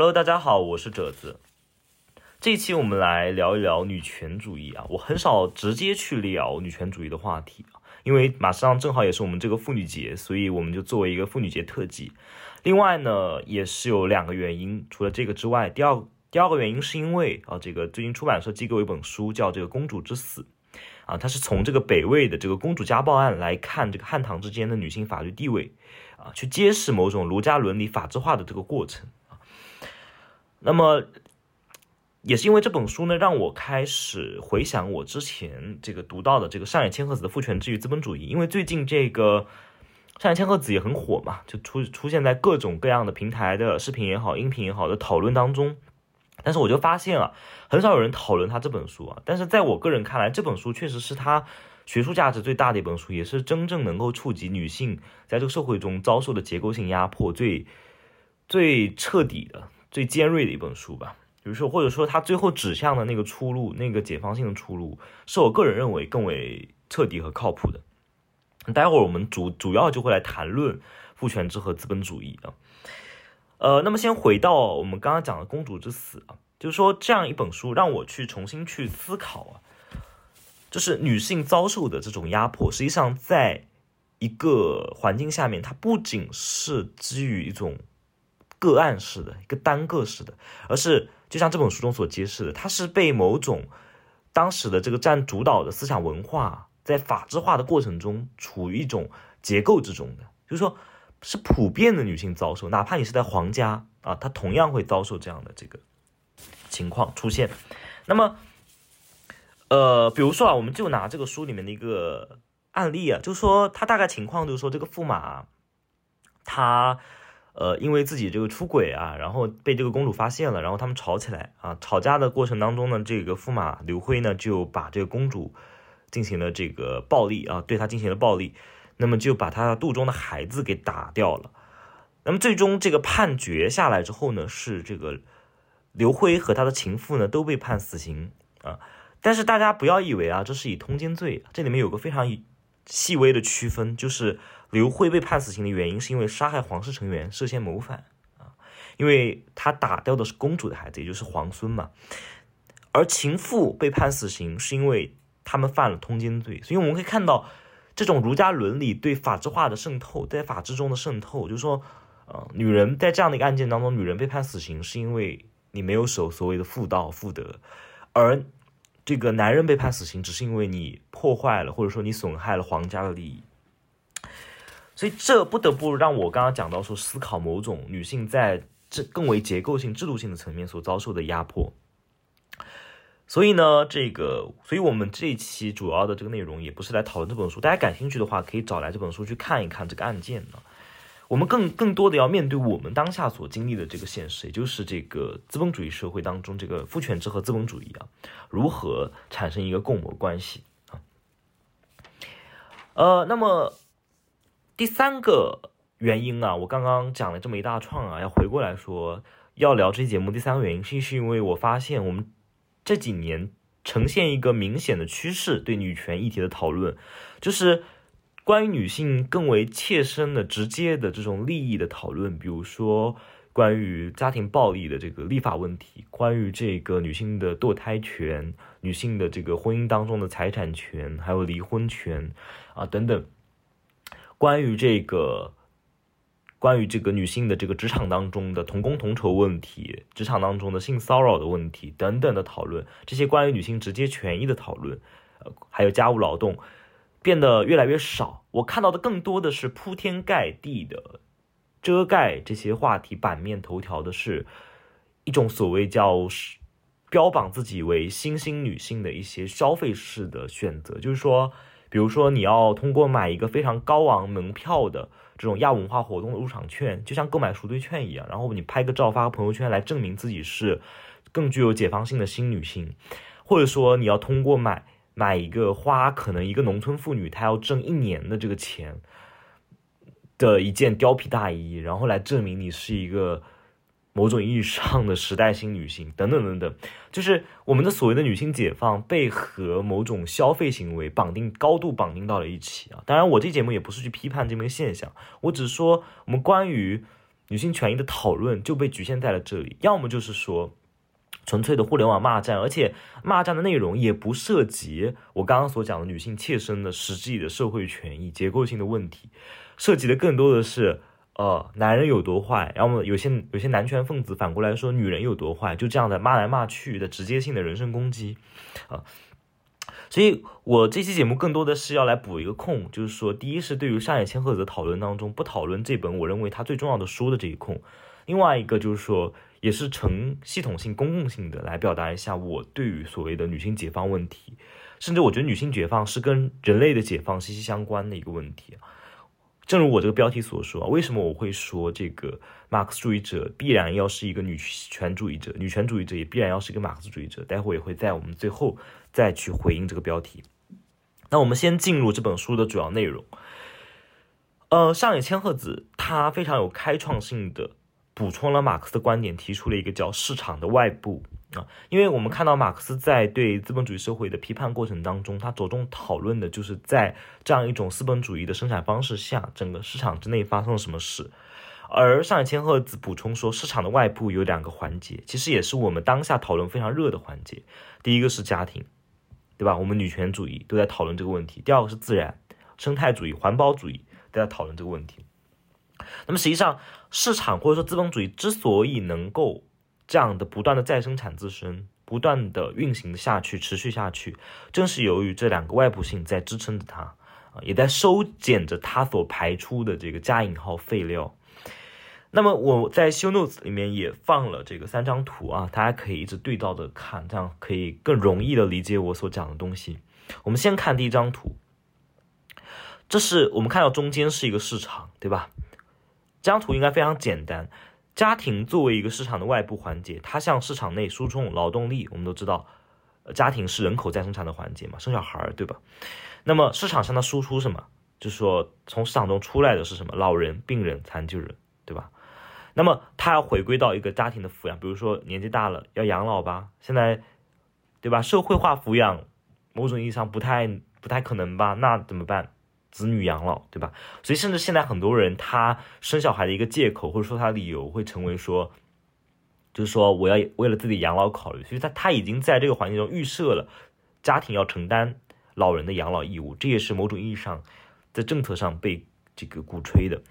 Hello，大家好，我是褶子。这一期我们来聊一聊女权主义啊，我很少直接去聊女权主义的话题啊，因为马上正好也是我们这个妇女节，所以我们就作为一个妇女节特辑。另外呢，也是有两个原因，除了这个之外，第二第二个原因是因为啊，这个最近出版社寄给我一本书，叫《这个公主之死》啊，它是从这个北魏的这个公主家暴案来看这个汉唐之间的女性法律地位啊，去揭示某种儒家伦理法制化的这个过程。那么。也是因为这本书呢，让我开始回想我之前这个读到的这个上野千鹤子的《父权制与资本主义》，因为最近这个上野千鹤子也很火嘛，就出出现在各种各样的平台的视频也好、音频也好的讨论当中。但是我就发现啊，很少有人讨论他这本书啊。但是在我个人看来，这本书确实是他学术价值最大的一本书，也是真正能够触及女性在这个社会中遭受的结构性压迫最最彻底的、最尖锐的一本书吧。比如说，或者说他最后指向的那个出路，那个解放性的出路，是我个人认为更为彻底和靠谱的。待会儿我们主主要就会来谈论父权制和资本主义啊。呃，那么先回到我们刚刚讲的《公主之死》啊，就是说这样一本书让我去重新去思考啊，就是女性遭受的这种压迫，实际上在一个环境下面，它不仅是基于一种个案式的一个单个式的，而是。就像这本书中所揭示的，它是被某种当时的这个占主导的思想文化在法制化的过程中处于一种结构之中的，就是说，是普遍的女性遭受，哪怕你是在皇家啊，她同样会遭受这样的这个情况出现。那么，呃，比如说啊，我们就拿这个书里面的一个案例啊，就是说，他大概情况就是说，这个驸马他。呃，因为自己这个出轨啊，然后被这个公主发现了，然后他们吵起来啊。吵架的过程当中呢，这个驸马刘辉呢就把这个公主进行了这个暴力啊，对她进行了暴力，那么就把她肚中的孩子给打掉了。那么最终这个判决下来之后呢，是这个刘辉和他的情妇呢都被判死刑啊。但是大家不要以为啊，这是以通奸罪，这里面有个非常细微的区分，就是。刘慧被判死刑的原因是因为杀害皇室成员，涉嫌谋反啊，因为他打掉的是公主的孩子，也就是皇孙嘛。而情妇被判死刑是因为他们犯了通奸罪，所以我们可以看到这种儒家伦理对法制化的渗透，在法制中的渗透，就是说，呃，女人在这样的一个案件当中，女人被判死刑是因为你没有守所谓的妇道妇德，而这个男人被判死刑只是因为你破坏了或者说你损害了皇家的利益。所以这不得不让我刚刚讲到说思考某种女性在这更为结构性、制度性的层面所遭受的压迫。所以呢，这个，所以我们这一期主要的这个内容也不是来讨论这本书，大家感兴趣的话可以找来这本书去看一看这个案件呢。我们更更多的要面对我们当下所经历的这个现实，也就是这个资本主义社会当中这个父权制和资本主义啊，如何产生一个共谋关系啊？呃，那么。第三个原因啊，我刚刚讲了这么一大串啊，要回过来说，要聊这期节目。第三个原因是，是因为我发现我们这几年呈现一个明显的趋势，对女权议题的讨论，就是关于女性更为切身的、直接的这种利益的讨论，比如说关于家庭暴力的这个立法问题，关于这个女性的堕胎权、女性的这个婚姻当中的财产权，还有离婚权啊等等。关于这个，关于这个女性的这个职场当中的同工同酬问题，职场当中的性骚扰的问题等等的讨论，这些关于女性直接权益的讨论，呃，还有家务劳动，变得越来越少。我看到的更多的是铺天盖地的遮盖这些话题版面头条的是一种所谓叫标榜自己为新兴女性的一些消费式的选择，就是说。比如说，你要通过买一个非常高昂门票的这种亚文化活动的入场券，就像购买赎罪券一样，然后你拍个照发个朋友圈来证明自己是更具有解放性的新女性，或者说你要通过买买一个花，可能一个农村妇女她要挣一年的这个钱的一件貂皮大衣，然后来证明你是一个。某种意义上的时代性女性 等等等等，就是我们的所谓的女性解放被和某种消费行为绑定高度绑定到了一起啊！当然，我这节目也不是去批判这么个现象，我只是说我们关于女性权益的讨论就被局限在了这里，要么就是说纯粹的互联网骂战，而且骂战的内容也不涉及我刚刚所讲的女性切身的实际的社会权益结构性的问题，涉及的更多的是呃男人有多坏，然后有些有些男权分子反过来说女人有多坏，就这样的骂来骂去的直接性的人身攻击啊。所以，我这期节目更多的是要来补一个空，就是说，第一是对于上野千鹤子的讨论当中不讨论这本我认为它最重要的书的这一空，另外一个就是说，也是成系统性、公共性的来表达一下我对于所谓的女性解放问题，甚至我觉得女性解放是跟人类的解放息息相关的一个问题。正如我这个标题所说，为什么我会说这个马克思主义者必然要是一个女权主义者，女权主义者也必然要是一个马克思主义者？待会也会在我们最后再去回应这个标题。那我们先进入这本书的主要内容。呃，上野千鹤子他非常有开创性的补充了马克思的观点，提出了一个叫市场的外部。啊，因为我们看到马克思在对资本主义社会的批判过程当中，他着重讨论的就是在这样一种资本主义的生产方式下，整个市场之内发生了什么事。而上野千鹤子补充说，市场的外部有两个环节，其实也是我们当下讨论非常热的环节。第一个是家庭，对吧？我们女权主义都在讨论这个问题。第二个是自然生态主义、环保主义都在讨论这个问题。那么实际上，市场或者说资本主义之所以能够这样的不断的再生产自身，不断的运行下去，持续下去，正是由于这两个外部性在支撑着它，啊，也在收减着它所排出的这个加引号废料。那么我在修 notes 里面也放了这个三张图啊，大家可以一直对照着看，这样可以更容易的理解我所讲的东西。我们先看第一张图，这是我们看到中间是一个市场，对吧？这张图应该非常简单。家庭作为一个市场的外部环节，它向市场内输送劳动力。我们都知道，家庭是人口再生产的环节嘛，生小孩儿，对吧？那么市场向它输出什么？就是说，从市场中出来的是什么？老人、病人、残疾人，对吧？那么它要回归到一个家庭的抚养，比如说年纪大了要养老吧，现在，对吧？社会化抚养，某种意义上不太不太可能吧？那怎么办？子女养老，对吧？所以甚至现在很多人他生小孩的一个借口或者说他理由会成为说，就是说我要为了自己养老考虑，所以他他已经在这个环境中预设了家庭要承担老人的养老义务，这也是某种意义上在政策上被这个鼓吹的。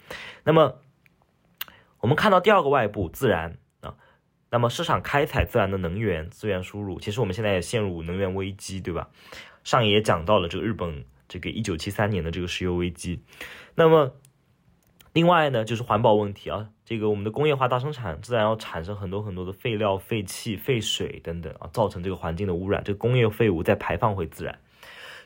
那么我们看到第二个外部自然啊，那么市场开采自然的能源资源输入，其实我们现在也陷入能源危机，对吧？上也讲到了这个日本。这个一九七三年的这个石油危机，那么另外呢，就是环保问题啊，这个我们的工业化大生产自然要产生很多很多的废料、废气、废水等等啊，造成这个环境的污染，这个工业废物再排放回自然，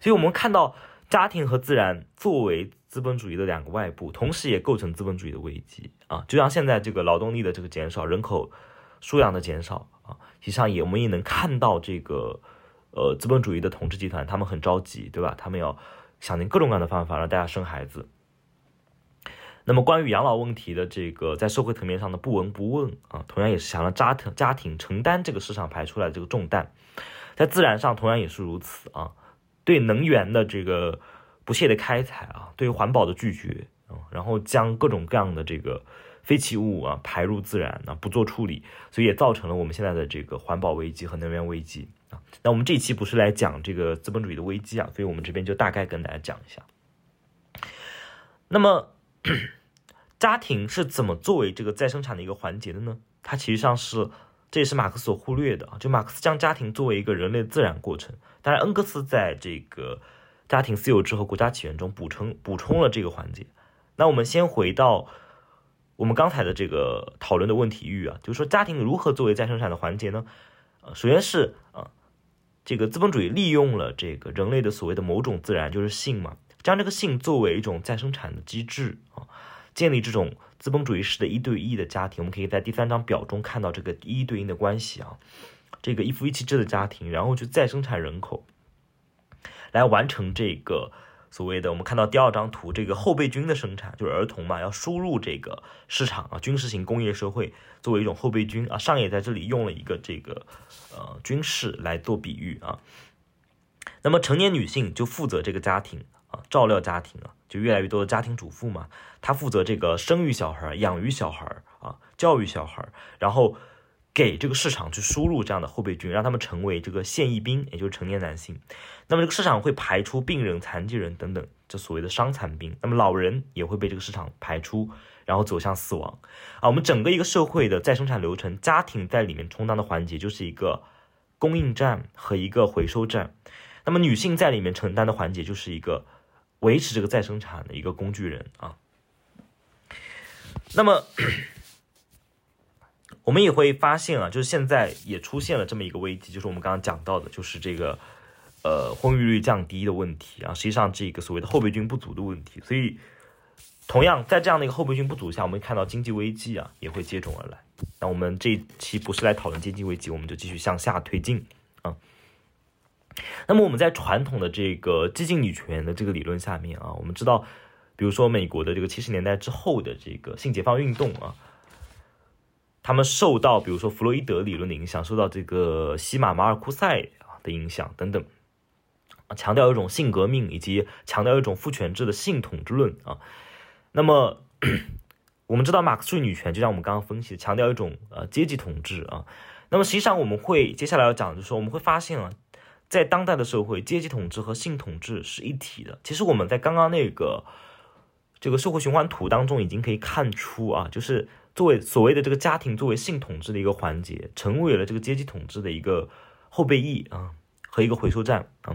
所以我们看到家庭和自然作为资本主义的两个外部，同时也构成资本主义的危机啊，就像现在这个劳动力的这个减少、人口数量的减少啊，实际上也我们也能看到这个。呃，资本主义的统治集团，他们很着急，对吧？他们要想尽各种各样的方法让大家生孩子。那么，关于养老问题的这个在社会层面上的不闻不问啊，同样也是想让家庭家庭承担这个市场排出来这个重担。在自然上同样也是如此啊，对能源的这个不懈的开采啊，对于环保的拒绝啊，然后将各种各样的这个废弃物啊排入自然啊，不做处理，所以也造成了我们现在的这个环保危机和能源危机。那我们这期不是来讲这个资本主义的危机啊，所以我们这边就大概跟大家讲一下。那么，家庭是怎么作为这个再生产的一个环节的呢？它其实上是，这也是马克思所忽略的啊。就马克思将家庭作为一个人类自然过程，当然恩格斯在这个《家庭私有制和国家起源》中补充补充了这个环节。那我们先回到我们刚才的这个讨论的问题域啊，就是说家庭如何作为再生产的环节呢？呃，首先是啊，这个资本主义利用了这个人类的所谓的某种自然，就是性嘛，将这个性作为一种再生产的机制啊，建立这种资本主义式的一对一的家庭。我们可以在第三张表中看到这个一一对应的关系啊，这个一夫一妻制的家庭，然后去再生产人口，来完成这个。所谓的我们看到第二张图，这个后备军的生产就是儿童嘛，要输入这个市场啊，军事型工业社会作为一种后备军啊，上野在这里用了一个这个呃军事来做比喻啊。那么成年女性就负责这个家庭啊，照料家庭啊，就越来越多的家庭主妇嘛，她负责这个生育小孩、养育小孩啊、教育小孩，然后给这个市场去输入这样的后备军，让他们成为这个现役兵，也就是成年男性。那么这个市场会排出病人、残疾人等等，这所谓的伤残兵。那么老人也会被这个市场排出，然后走向死亡。啊，我们整个一个社会的再生产流程，家庭在里面充当的环节就是一个供应站和一个回收站。那么女性在里面承担的环节就是一个维持这个再生产的一个工具人啊。那么我们也会发现啊，就是现在也出现了这么一个危机，就是我们刚刚讲到的，就是这个呃婚育率降低的问题啊，实际上这个所谓的后备军不足的问题。所以，同样在这样的一个后备军不足下，我们看到经济危机啊也会接踵而来。那我们这一期不是来讨论经济危机，我们就继续向下推进啊。那么我们在传统的这个激进女权的这个理论下面啊，我们知道，比如说美国的这个七十年代之后的这个性解放运动啊，他们受到比如说弗洛伊德理论的影响，受到这个西马马尔库塞啊的影响等等，啊，强调一种性革命以及强调一种父权制的性统治论啊。那么 我们知道马克思主义女权，就像我们刚刚分析的，强调一种呃阶级统治啊。那么实际上我们会接下来要讲，就是说我们会发现啊。在当代的社会，阶级统治和性统治是一体的。其实我们在刚刚那个这个社会循环图当中已经可以看出啊，就是作为所谓的这个家庭作为性统治的一个环节，成为了这个阶级统治的一个后备役啊和一个回收站啊。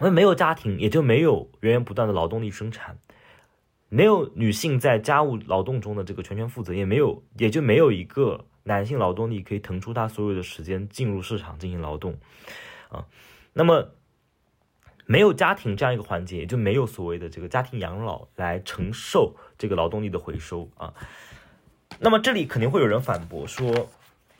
因为没有家庭，也就没有源源不断的劳动力生产，没有女性在家务劳动中的这个全权负责，也没有，也就没有一个。男性劳动力可以腾出他所有的时间进入市场进行劳动，啊，那么没有家庭这样一个环节，也就没有所谓的这个家庭养老来承受这个劳动力的回收啊。那么这里肯定会有人反驳说，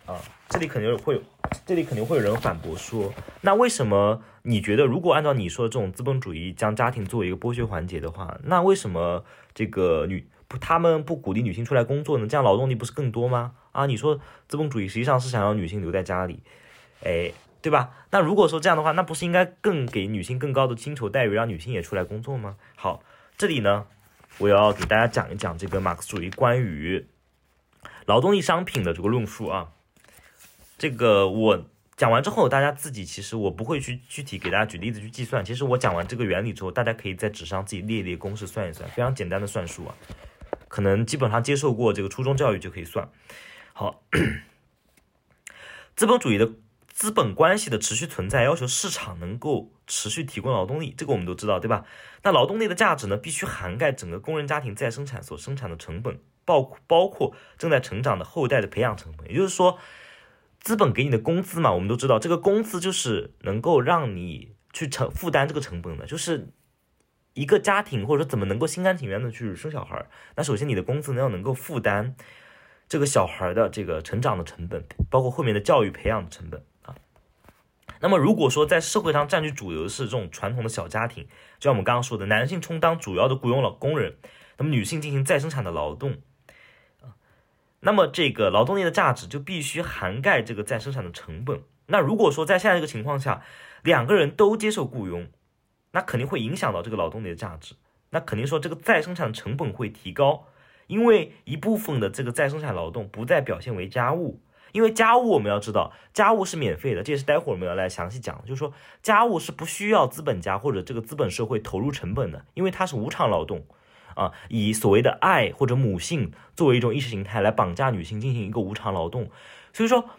啊，这里肯定会有，这里肯定会有人反驳说，那为什么你觉得如果按照你说的这种资本主义将家庭作为一个剥削环节的话，那为什么这个女不他们不鼓励女性出来工作呢？这样劳动力不是更多吗？啊，你说资本主义实际上是想要女性留在家里，哎，对吧？那如果说这样的话，那不是应该更给女性更高的薪酬待遇，让女性也出来工作吗？好，这里呢，我要给大家讲一讲这个马克思主义关于劳动力商品的这个论述啊。这个我讲完之后，大家自己其实我不会去具体给大家举例子去计算。其实我讲完这个原理之后，大家可以在纸上自己列一列公式算一算，非常简单的算术啊，可能基本上接受过这个初中教育就可以算。好，资本主义的资本关系的持续存在，要求市场能够持续提供劳动力，这个我们都知道，对吧？那劳动力的价值呢，必须涵盖整个工人家庭再生产所生产的成本，包包括正在成长的后代的培养成本。也就是说，资本给你的工资嘛，我们都知道，这个工资就是能够让你去承负担这个成本的，就是一个家庭或者说怎么能够心甘情愿的去生小孩儿，那首先你的工资呢要能够负担。这个小孩的这个成长的成本，包括后面的教育培养的成本。那么如果说在社会上占据主流的是这种传统的小家庭，就像我们刚刚说的，男性充当主要的雇佣老工人，那么女性进行再生产的劳动啊，那么这个劳动力的价值就必须涵盖这个再生产的成本。那如果说在现在这个情况下，两个人都接受雇佣，那肯定会影响到这个劳动力的价值，那肯定说这个再生产成本会提高。因为一部分的这个再生产劳动不再表现为家务，因为家务我们要知道，家务是免费的，这也是待会儿我们要来详细讲，就是说家务是不需要资本家或者这个资本社会投入成本的，因为它是无偿劳动，啊，以所谓的爱或者母性作为一种意识形态来绑架女性进行一个无偿劳动，所以说，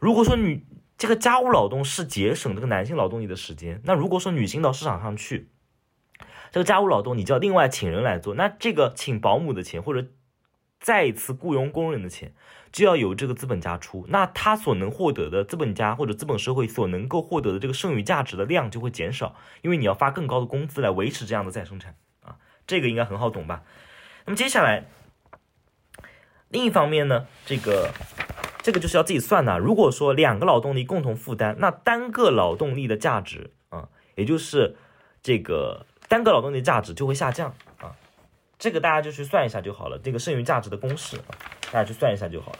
如果说女这个家务劳动是节省这个男性劳动力的时间，那如果说女性到市场上去。这个家务劳动你就要另外请人来做，那这个请保姆的钱或者再一次雇佣工人的钱就要由这个资本家出，那他所能获得的资本家或者资本社会所能够获得的这个剩余价值的量就会减少，因为你要发更高的工资来维持这样的再生产啊，这个应该很好懂吧？那么接下来另一方面呢，这个这个就是要自己算的，如果说两个劳动力共同负担，那单个劳动力的价值啊，也就是这个。单个劳动力价值就会下降，这个大家就去算一下就好了。这个剩余价值的公式啊，大家去算一下就好了。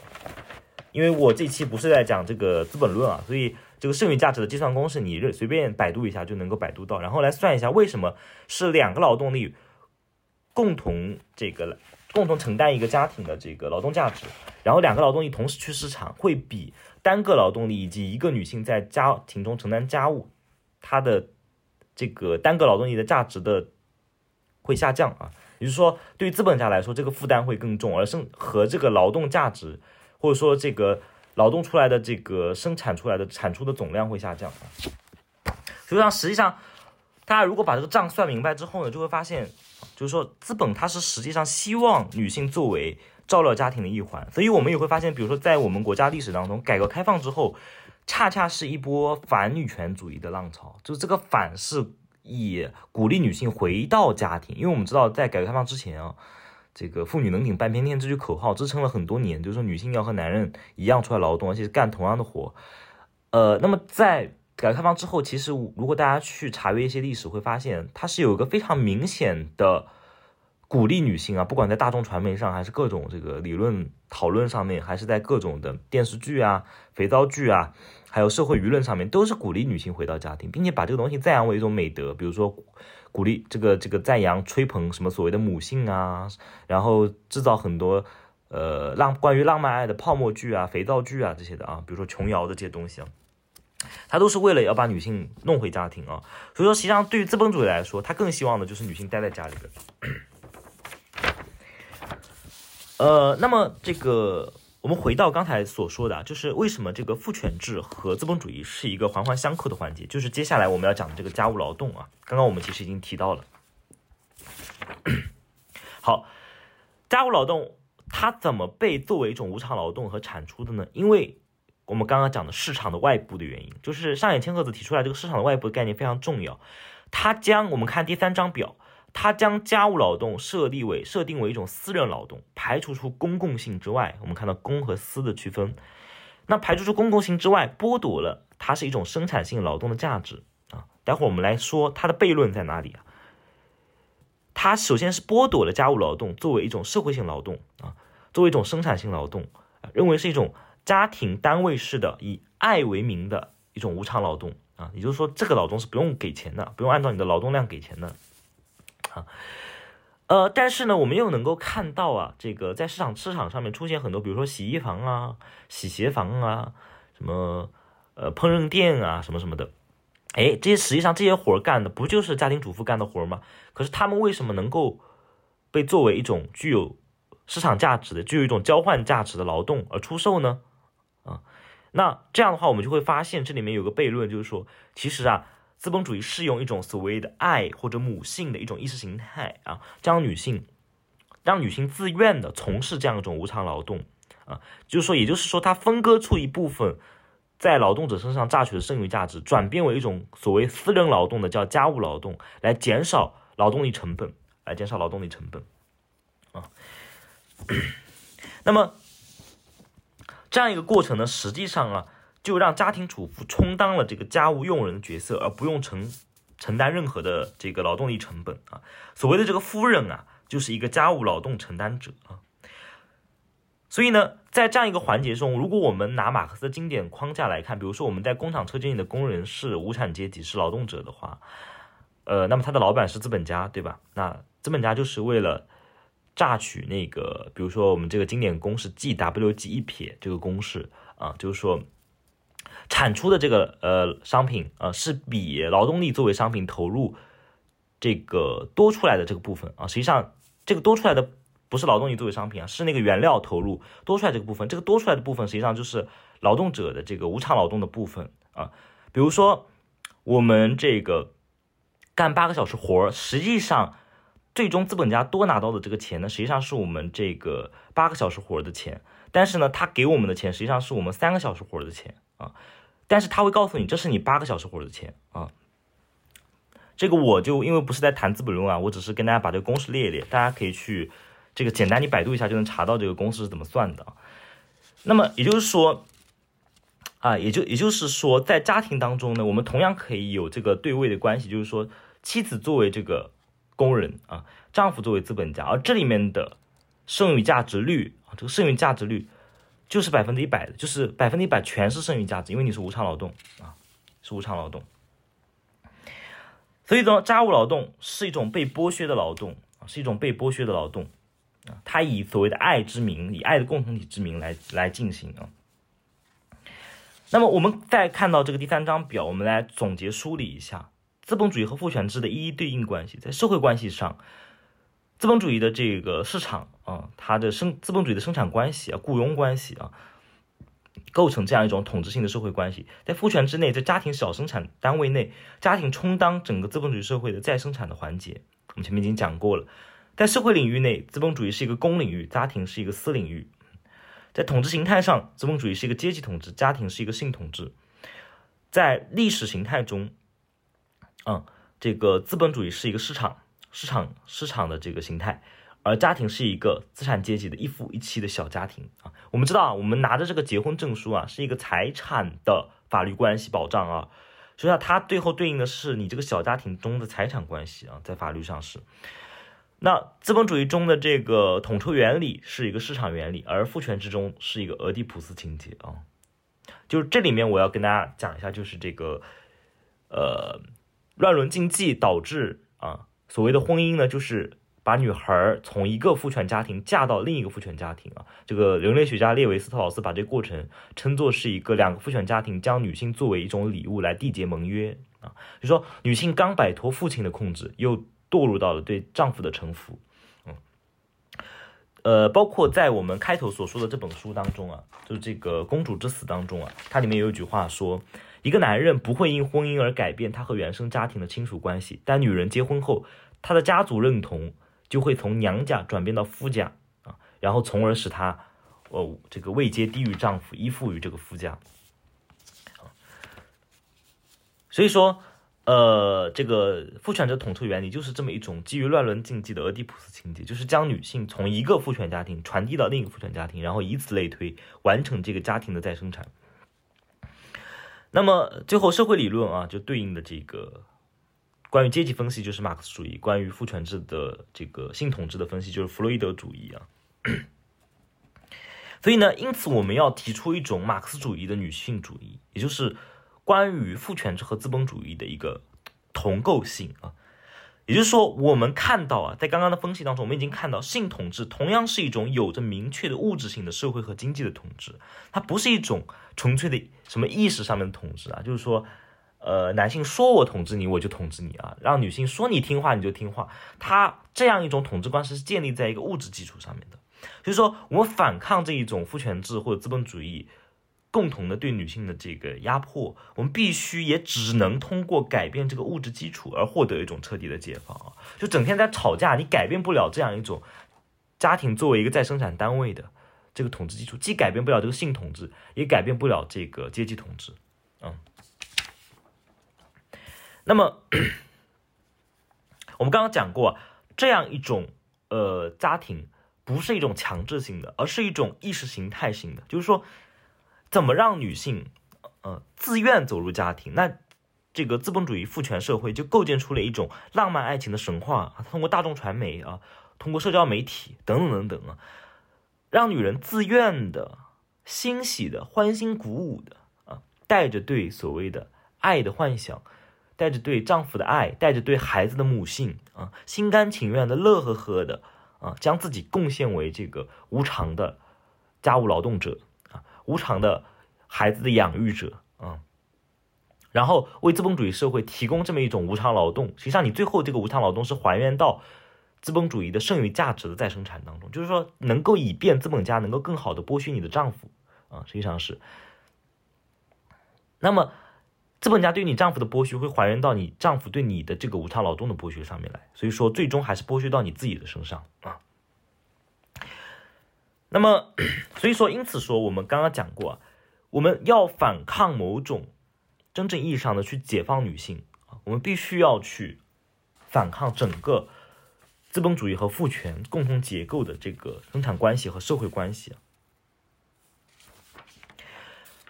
因为我这期不是在讲这个《资本论》啊，所以这个剩余价值的计算公式，你随便百度一下就能够百度到，然后来算一下为什么是两个劳动力共同这个共同承担一个家庭的这个劳动价值，然后两个劳动力同时去市场，会比单个劳动力以及一个女性在家庭中承担家务，它的这个单个劳动力的价值的会下降啊，也就是说，对于资本家来说，这个负担会更重，而生和这个劳动价值或者说这个。劳动出来的这个生产出来的产出的总量会下降，所以上实际上，大家如果把这个账算明白之后呢，就会发现，就是说资本它是实际上希望女性作为照料家庭的一环，所以我们也会发现，比如说在我们国家历史当中，改革开放之后，恰恰是一波反女权主义的浪潮，就是这个反是以鼓励女性回到家庭，因为我们知道在改革开放之前啊。这个“妇女能顶半边天”这句口号支撑了很多年，就是说女性要和男人一样出来劳动，而且是干同样的活。呃，那么在改革开放之后，其实如果大家去查阅一些历史，会发现它是有一个非常明显的鼓励女性啊，不管在大众传媒上，还是各种这个理论讨论上面，还是在各种的电视剧啊、肥皂剧啊，还有社会舆论上面，都是鼓励女性回到家庭，并且把这个东西赞扬为一种美德，比如说。鼓励这个这个赞扬吹捧什么所谓的母性啊，然后制造很多呃浪关于浪漫爱的泡沫剧啊、肥皂剧啊这些的啊，比如说琼瑶的这些东西啊，他都是为了要把女性弄回家庭啊。所以说，实际上对于资本主义来说，他更希望的就是女性待在家里边。呃，那么这个。我们回到刚才所说的，就是为什么这个父权制和资本主义是一个环环相扣的环节，就是接下来我们要讲的这个家务劳动啊。刚刚我们其实已经提到了。好，家务劳动它怎么被作为一种无偿劳动和产出的呢？因为我们刚刚讲的市场的外部的原因，就是上野千鹤子提出来这个市场的外部的概念非常重要。它将我们看第三张表。他将家务劳动设立为设定为一种私人劳动，排除出公共性之外，我们看到公和私的区分。那排除出公共性之外，剥夺了它是一种生产性劳动的价值啊。待会儿我们来说它的悖论在哪里啊？它首先是剥夺了家务劳动作为一种社会性劳动啊，作为一种生产性劳动，认为是一种家庭单位式的以爱为名的一种无偿劳动啊。也就是说，这个劳动是不用给钱的，不用按照你的劳动量给钱的。啊，呃，但是呢，我们又能够看到啊，这个在市场市场上面出现很多，比如说洗衣房啊、洗鞋房啊、什么呃烹饪店啊、什么什么的，哎，这些实际上这些活儿干的不就是家庭主妇干的活儿吗？可是他们为什么能够被作为一种具有市场价值的、具有一种交换价值的劳动而出售呢？啊，那这样的话，我们就会发现这里面有个悖论，就是说，其实啊。资本主义是用一种所谓的爱或者母性的一种意识形态啊，将女性让女性自愿的从事这样一种无偿劳动啊，就是说，也就是说，它分割出一部分在劳动者身上榨取的剩余价值，转变为一种所谓私人劳动的叫家务劳动，来减少劳动力成本，来减少劳动力成本啊。那么这样一个过程呢，实际上啊。就让家庭主妇充当了这个家务佣人的角色，而不用承承担任何的这个劳动力成本啊。所谓的这个夫人啊，就是一个家务劳动承担者啊。所以呢，在这样一个环节中，如果我们拿马克思的经典框架来看，比如说我们在工厂车间里的工人是无产阶级，是劳动者的话，呃，那么他的老板是资本家，对吧？那资本家就是为了榨取那个，比如说我们这个经典公式 G W G 一撇这个公式啊，就是说。产出的这个呃商品啊，是比劳动力作为商品投入这个多出来的这个部分啊，实际上这个多出来的不是劳动力作为商品啊，是那个原料投入多出来这个部分，这个多出来的部分实际上就是劳动者的这个无偿劳动的部分啊。比如说我们这个干八个小时活儿，实际上最终资本家多拿到的这个钱呢，实际上是我们这个八个小时活的钱，但是呢，他给我们的钱实际上是我们三个小时活的钱啊。但是他会告诉你，这是你八个小时活的钱啊。这个我就因为不是在谈资本论啊，我只是跟大家把这个公式列一列，大家可以去这个简单你百度一下就能查到这个公式是怎么算的。那么也就是说啊，也就也就是说，在家庭当中呢，我们同样可以有这个对位的关系，就是说妻子作为这个工人啊，丈夫作为资本家，而这里面的剩余价值率啊，这个剩余价值率。就是百分之一百的，就是百分之一百全是剩余价值，因为你是无偿劳动啊，是无偿劳动。所以说，家务劳动是一种被剥削的劳动啊，是一种被剥削的劳动啊，它以所谓的爱之名，以爱的共同体之名来来进行啊。那么我们再看到这个第三张表，我们来总结梳理一下资本主义和父权制的一一对应关系，在社会关系上。资本主义的这个市场啊，它的生资本主义的生产关系啊，雇佣关系啊，构成这样一种统治性的社会关系。在父权之内，在家庭小生产单位内，家庭充当整个资本主义社会的再生产的环节。我们前面已经讲过了，在社会领域内，资本主义是一个公领域，家庭是一个私领域。在统治形态上，资本主义是一个阶级统治，家庭是一个性统治。在历史形态中，嗯，这个资本主义是一个市场。市场市场的这个形态，而家庭是一个资产阶级的一夫一妻的小家庭啊。我们知道啊，我们拿着这个结婚证书啊，是一个财产的法律关系保障啊。实际上，它最后对应的是你这个小家庭中的财产关系啊，在法律上是。那资本主义中的这个统筹原理是一个市场原理，而父权之中是一个俄狄浦斯情节啊。就是这里面我要跟大家讲一下，就是这个呃乱伦禁忌导致啊。所谓的婚姻呢，就是把女孩从一个父权家庭嫁到另一个父权家庭啊。这个人类学家列维斯特劳斯把这个过程称作是一个两个父权家庭将女性作为一种礼物来缔结盟约啊。就说女性刚摆脱父亲的控制，又堕入到了对丈夫的臣服。嗯，呃，包括在我们开头所说的这本书当中啊，就是这个《公主之死》当中啊，它里面有一句话说。一个男人不会因婚姻而改变他和原生家庭的亲属关系，但女人结婚后，她的家族认同就会从娘家转变到夫家啊，然后从而使她，哦，这个位阶低于丈夫，依附于这个夫家。所以说，呃，这个父权者统治原理就是这么一种基于乱伦禁忌的俄狄浦斯情节，就是将女性从一个父权家庭传递到另一个父权家庭，然后以此类推，完成这个家庭的再生产。那么最后，社会理论啊，就对应的这个关于阶级分析就是马克思主义，关于父权制的这个性统治的分析就是弗洛伊德主义啊。所以呢，因此我们要提出一种马克思主义的女性主义，也就是关于父权制和资本主义的一个同构性啊。也就是说，我们看到啊，在刚刚的分析当中，我们已经看到性统治同样是一种有着明确的物质性的社会和经济的统治，它不是一种纯粹的什么意识上面的统治啊，就是说，呃，男性说我统治你，我就统治你啊，让女性说你听话你就听话，他这样一种统治观是建立在一个物质基础上面的，就是说，我们反抗这一种父权制或者资本主义。共同的对女性的这个压迫，我们必须也只能通过改变这个物质基础而获得一种彻底的解放啊！就整天在吵架，你改变不了这样一种家庭作为一个再生产单位的这个统治基础，既改变不了这个性统治，也改变不了这个阶级统治。嗯，那么 我们刚刚讲过，这样一种呃家庭不是一种强制性的，而是一种意识形态性的，就是说。怎么让女性，呃，自愿走入家庭？那这个资本主义父权社会就构建出了一种浪漫爱情的神话！通过大众传媒啊，通过社交媒体等等等等啊，让女人自愿的、欣喜的、欢欣鼓舞的啊，带着对所谓的爱的幻想，带着对丈夫的爱，带着对孩子的母性啊，心甘情愿的、乐呵呵的啊，将自己贡献为这个无偿的家务劳动者啊。无偿的孩子的养育者，啊，然后为资本主义社会提供这么一种无偿劳动，实际上你最后这个无偿劳动是还原到资本主义的剩余价值的再生产当中，就是说能够以便资本家能够更好的剥削你的丈夫，啊，实际上是，那么资本家对你丈夫的剥削会还原到你丈夫对你的这个无偿劳动的剥削上面来，所以说最终还是剥削到你自己的身上啊。那么，所以说，因此说，我们刚刚讲过，我们要反抗某种真正意义上的去解放女性啊，我们必须要去反抗整个资本主义和父权共同结构的这个生产关系和社会关系。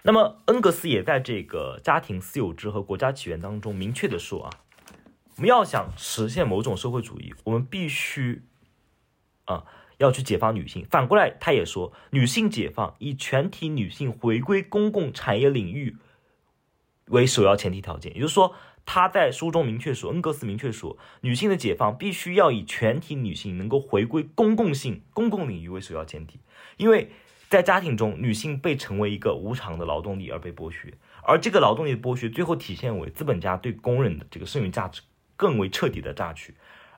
那么，恩格斯也在这个《家庭私有制和国家起源》当中明确的说啊，我们要想实现某种社会主义，我们必须啊。要去解放女性。反过来，他也说，女性解放以全体女性回归公共产业领域为首要前提条件。也就是说，他在书中明确说，恩格斯明确说，女性的解放必须要以全体女性能够回归公共性、公共领域为首要前提。因为在家庭中，女性被成为一个无偿的劳动力而被剥削，而这个劳动力的剥削最后体现为资本家对工人的这个剩余价值更为彻底的榨取，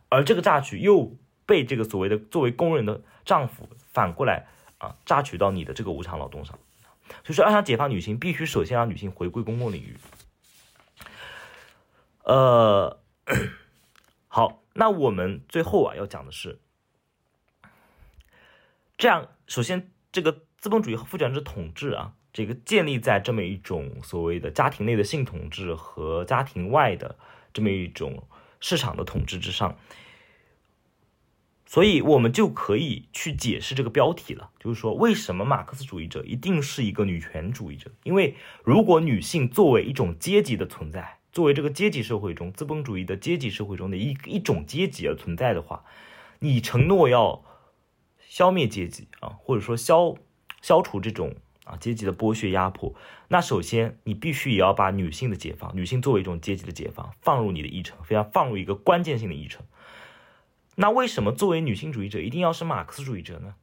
而这个榨取又被这个所谓的作为工人的丈夫反过来啊榨取到你的这个无偿劳动上。所以说，要想解放女性，必须首先让女性回归公共领域。呃，好，那我们最后啊要讲的是，这样，首先这个资本主义和父权制统治啊，这个建立在这么一种所谓的家庭内的性统治和家庭外的这么一种市场的统治之上，所以我们就可以去解释这个标题了，就是说，为什么马克思主义者一定是一个女权主义者？因为如果女性作为一种阶级的存在，作为这个阶级社会中资本主义的阶级社会中的一一种阶级而存在的话，你承诺要消灭阶级啊，或者说消消除这种啊阶级的剥削压迫，那首先你必须也要把女性的解放，女性作为一种阶级的解放放入你的议程，非常放入一个关键性的议程。那为什么作为女性主义者一定要是马克思主义者呢？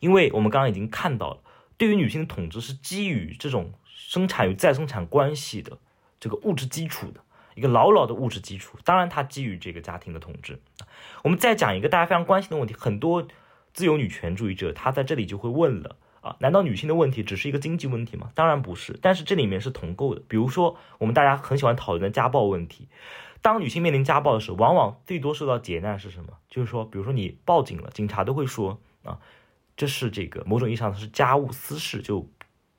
因为我们刚刚已经看到了，对于女性的统治是基于这种生产与再生产关系的。这个物质基础的一个牢牢的物质基础，当然它基于这个家庭的统治。我们再讲一个大家非常关心的问题，很多自由女权主义者他在这里就会问了啊，难道女性的问题只是一个经济问题吗？当然不是，但是这里面是同构的。比如说我们大家很喜欢讨论的家暴问题，当女性面临家暴的时候，往往最多受到劫难是什么？就是说，比如说你报警了，警察都会说啊，这是这个某种意义上是家务私事，就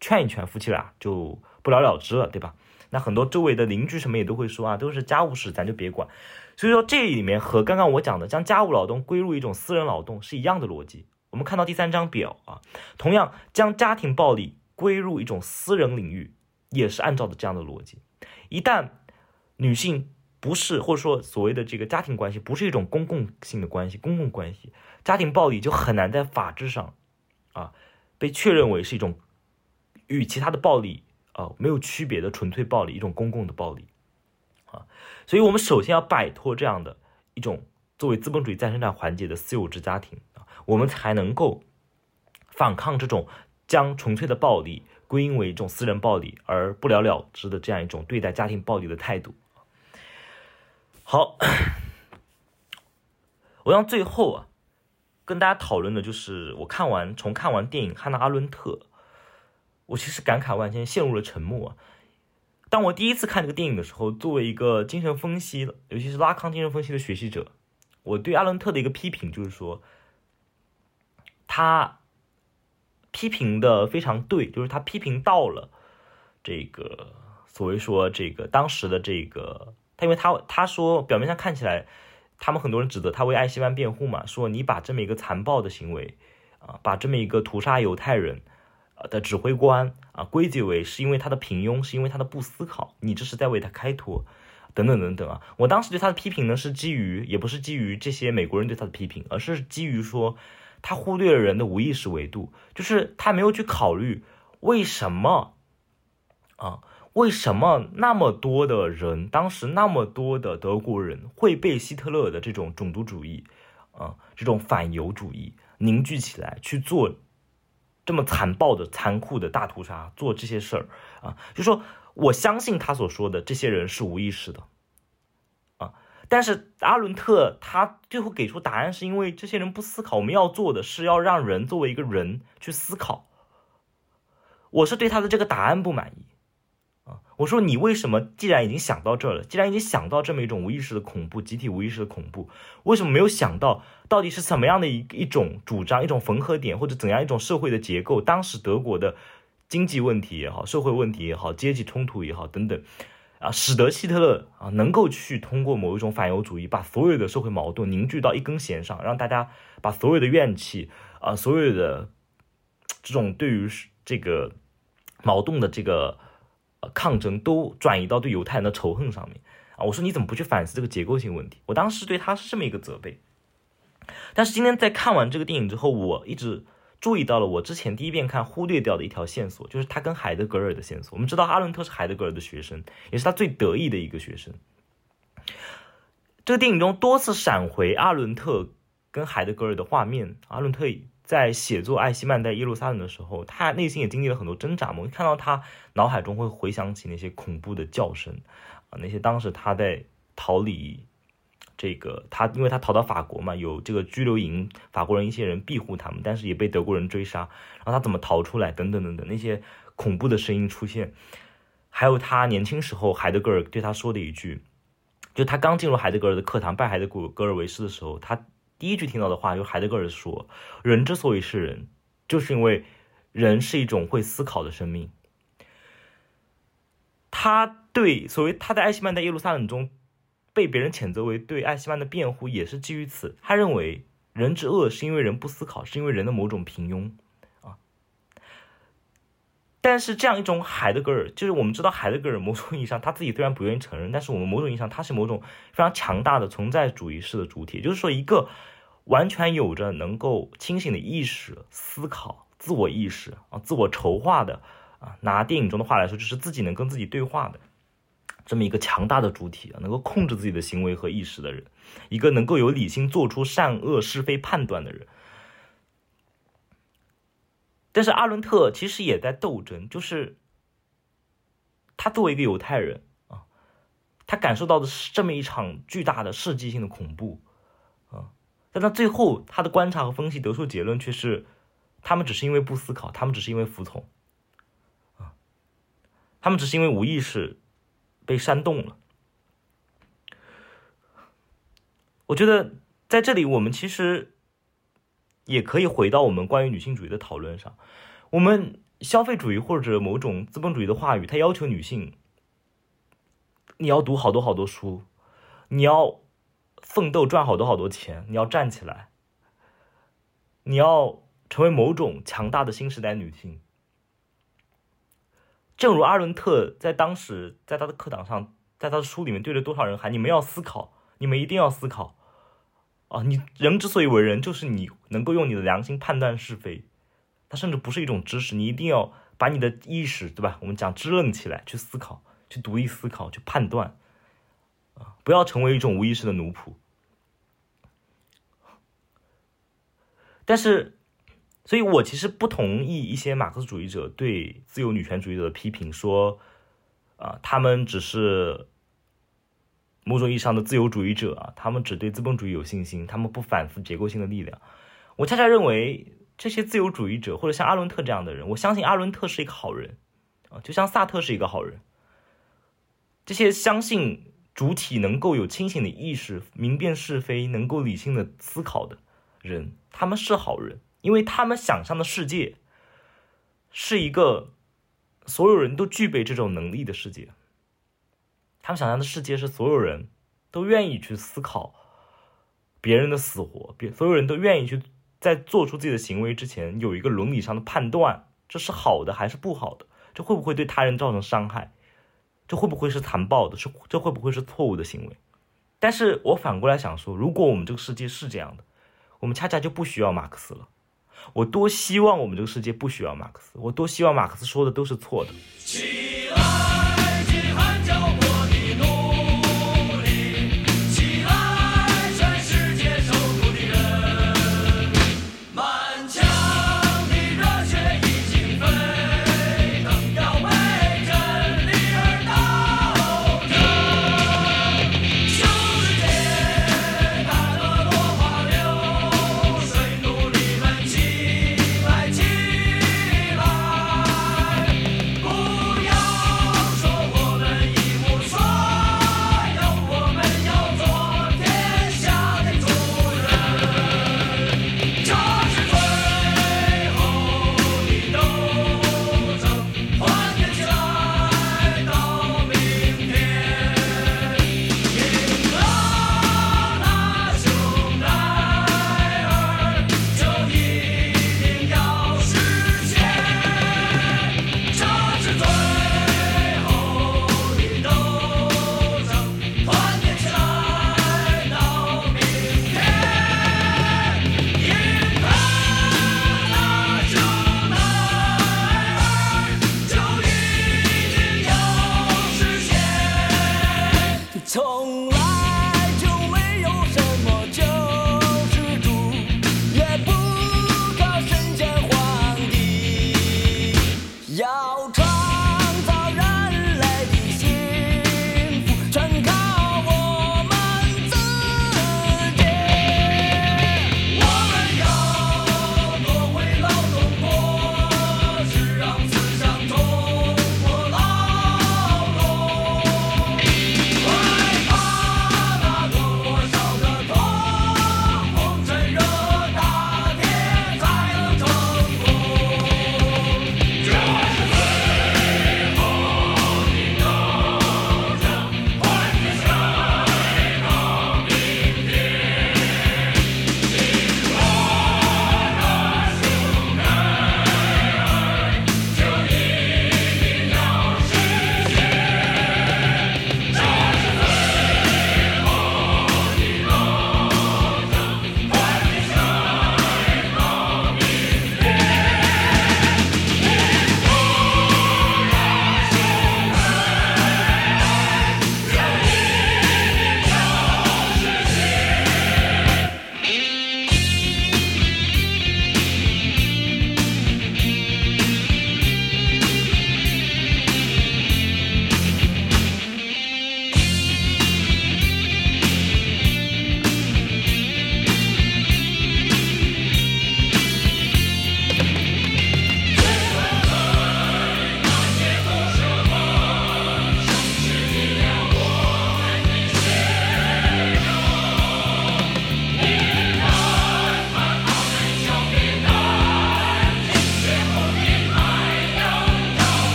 劝一劝夫妻俩就不了了之了，对吧？那很多周围的邻居什么也都会说啊，都是家务事，咱就别管。所以说这里面和刚刚我讲的将家务劳动归入一种私人劳动是一样的逻辑。我们看到第三张表啊，同样将家庭暴力归入一种私人领域，也是按照的这样的逻辑。一旦女性不是或者说所谓的这个家庭关系不是一种公共性的关系，公共关系，家庭暴力就很难在法制上啊被确认为是一种与其他的暴力。啊，没有区别的纯粹暴力，一种公共的暴力，啊，所以我们首先要摆脱这样的一种作为资本主义再生产环节的私有制家庭啊，我们才能够反抗这种将纯粹的暴力归因为一种私人暴力而不了了之的这样一种对待家庭暴力的态度。好，我让最后啊跟大家讨论的就是我看完从看完电影《汉娜·阿伦特》。我其实感慨万千，陷入了沉默啊！当我第一次看这个电影的时候，作为一个精神分析，尤其是拉康精神分析的学习者，我对阿伦特的一个批评就是说，他批评的非常对，就是他批评到了这个所谓说这个当时的这个他，因为他他说表面上看起来，他们很多人指责他为艾希曼辩护嘛，说你把这么一个残暴的行为啊，把这么一个屠杀犹太人。的指挥官啊，归结为是因为他的平庸，是因为他的不思考，你这是在为他开脱，等等等等啊！我当时对他的批评呢，是基于也不是基于这些美国人对他的批评，而是基于说他忽略了人的无意识维度，就是他没有去考虑为什么啊，为什么那么多的人，当时那么多的德国人会被希特勒的这种种族主义啊，这种反犹主义凝聚起来去做。这么残暴的、残酷的大屠杀，做这些事儿啊，就说我相信他所说的这些人是无意识的啊。但是阿伦特他最后给出答案，是因为这些人不思考。我们要做的是要让人作为一个人去思考。我是对他的这个答案不满意。我说你为什么既然已经想到这儿了，既然已经想到这么一种无意识的恐怖，集体无意识的恐怖，为什么没有想到到底是什么样的一一种主张，一种缝合点，或者怎样一种社会的结构？当时德国的经济问题也好，社会问题也好，阶级冲突也好，等等，啊，使得希特勒啊能够去通过某一种反犹主义，把所有的社会矛盾凝聚到一根弦上，让大家把所有的怨气啊，所有的这种对于这个矛盾的这个。抗争都转移到对犹太人的仇恨上面啊！我说你怎么不去反思这个结构性问题？我当时对他是这么一个责备。但是今天在看完这个电影之后，我一直注意到了我之前第一遍看忽略掉的一条线索，就是他跟海德格尔的线索。我们知道阿伦特是海德格尔的学生，也是他最得意的一个学生。这个电影中多次闪回阿伦特跟海德格尔的画面。阿伦特在写作《艾希曼在耶路撒冷》的时候，他内心也经历了很多挣扎。我们看到他脑海中会回想起那些恐怖的叫声啊，那些当时他在逃离。这个他，因为他逃到法国嘛，有这个拘留营，法国人一些人庇护他们，但是也被德国人追杀。然后他怎么逃出来？等等等等，那些恐怖的声音出现，还有他年轻时候海德格尔对他说的一句，就他刚进入海德格尔的课堂，拜海德格尔为师的时候，他第一句听到的话，就海德格尔说：“人之所以是人，就是因为人是一种会思考的生命。”他对所谓他在艾希曼在耶路撒冷中。被别人谴责为对艾希曼的辩护，也是基于此。他认为人之恶是因为人不思考，是因为人的某种平庸。但是这样一种海德格尔，就是我们知道海德格尔某种意义上他自己虽然不愿意承认，但是我们某种意义上他是某种非常强大的存在主义式的主体，就是说一个完全有着能够清醒的意识、思考、自我意识啊、自我筹划的啊。拿电影中的话来说，就是自己能跟自己对话的。这么一个强大的主体啊，能够控制自己的行为和意识的人，一个能够有理性做出善恶是非判断的人。但是阿伦特其实也在斗争，就是他作为一个犹太人啊，他感受到的是这么一场巨大的世纪性的恐怖啊，但他最后他的观察和分析得出结论却是，他们只是因为不思考，他们只是因为服从啊，他们只是因为无意识。被煽动了。我觉得在这里，我们其实也可以回到我们关于女性主义的讨论上。我们消费主义或者某种资本主义的话语，它要求女性，你要读好多好多书，你要奋斗赚好多好多钱，你要站起来，你要成为某种强大的新时代女性。正如阿伦特在当时在他的课堂上，在他的书里面对着多少人喊：“你们要思考，你们一定要思考啊！你人之所以为人，就是你能够用你的良心判断是非。它甚至不是一种知识，你一定要把你的意识，对吧？我们讲支棱起来，去思考，去独立思考，去判断啊！不要成为一种无意识的奴仆。但是。所以我其实不同意一些马克思主义者对自由女权主义者的批评，说，啊，他们只是某种意义上的自由主义者啊，他们只对资本主义有信心，他们不反思结构性的力量。我恰恰认为，这些自由主义者或者像阿伦特这样的人，我相信阿伦特是一个好人，啊，就像萨特是一个好人。这些相信主体能够有清醒的意识、明辨是非、能够理性的思考的人，他们是好人。因为他们想象的世界是一个所有人都具备这种能力的世界，他们想象的世界是所有人都愿意去思考别人的死活，别所有人都愿意去在做出自己的行为之前有一个伦理上的判断，这是好的还是不好的？这会不会对他人造成伤害？这会不会是残暴的？是这会不会是错误的行为？但是我反过来想说，如果我们这个世界是这样的，我们恰恰就不需要马克思了。我多希望我们这个世界不需要马克思，我多希望马克思说的都是错的。